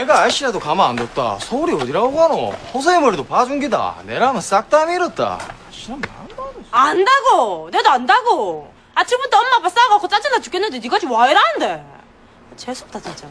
내가 아저씨라도 가만 안 뒀다. 서울이 어디라고 가노? 호세의 머리도 봐준 기다. 내라면 싹 다 밀었다. 아저씨는 뭐 안 돼. 안다고. 내도 안다고. 아침부터 엄마 아빠 싸갖고 짜증나 죽겠는데 니가 지금 와 이라는데. 재수없다 진짜.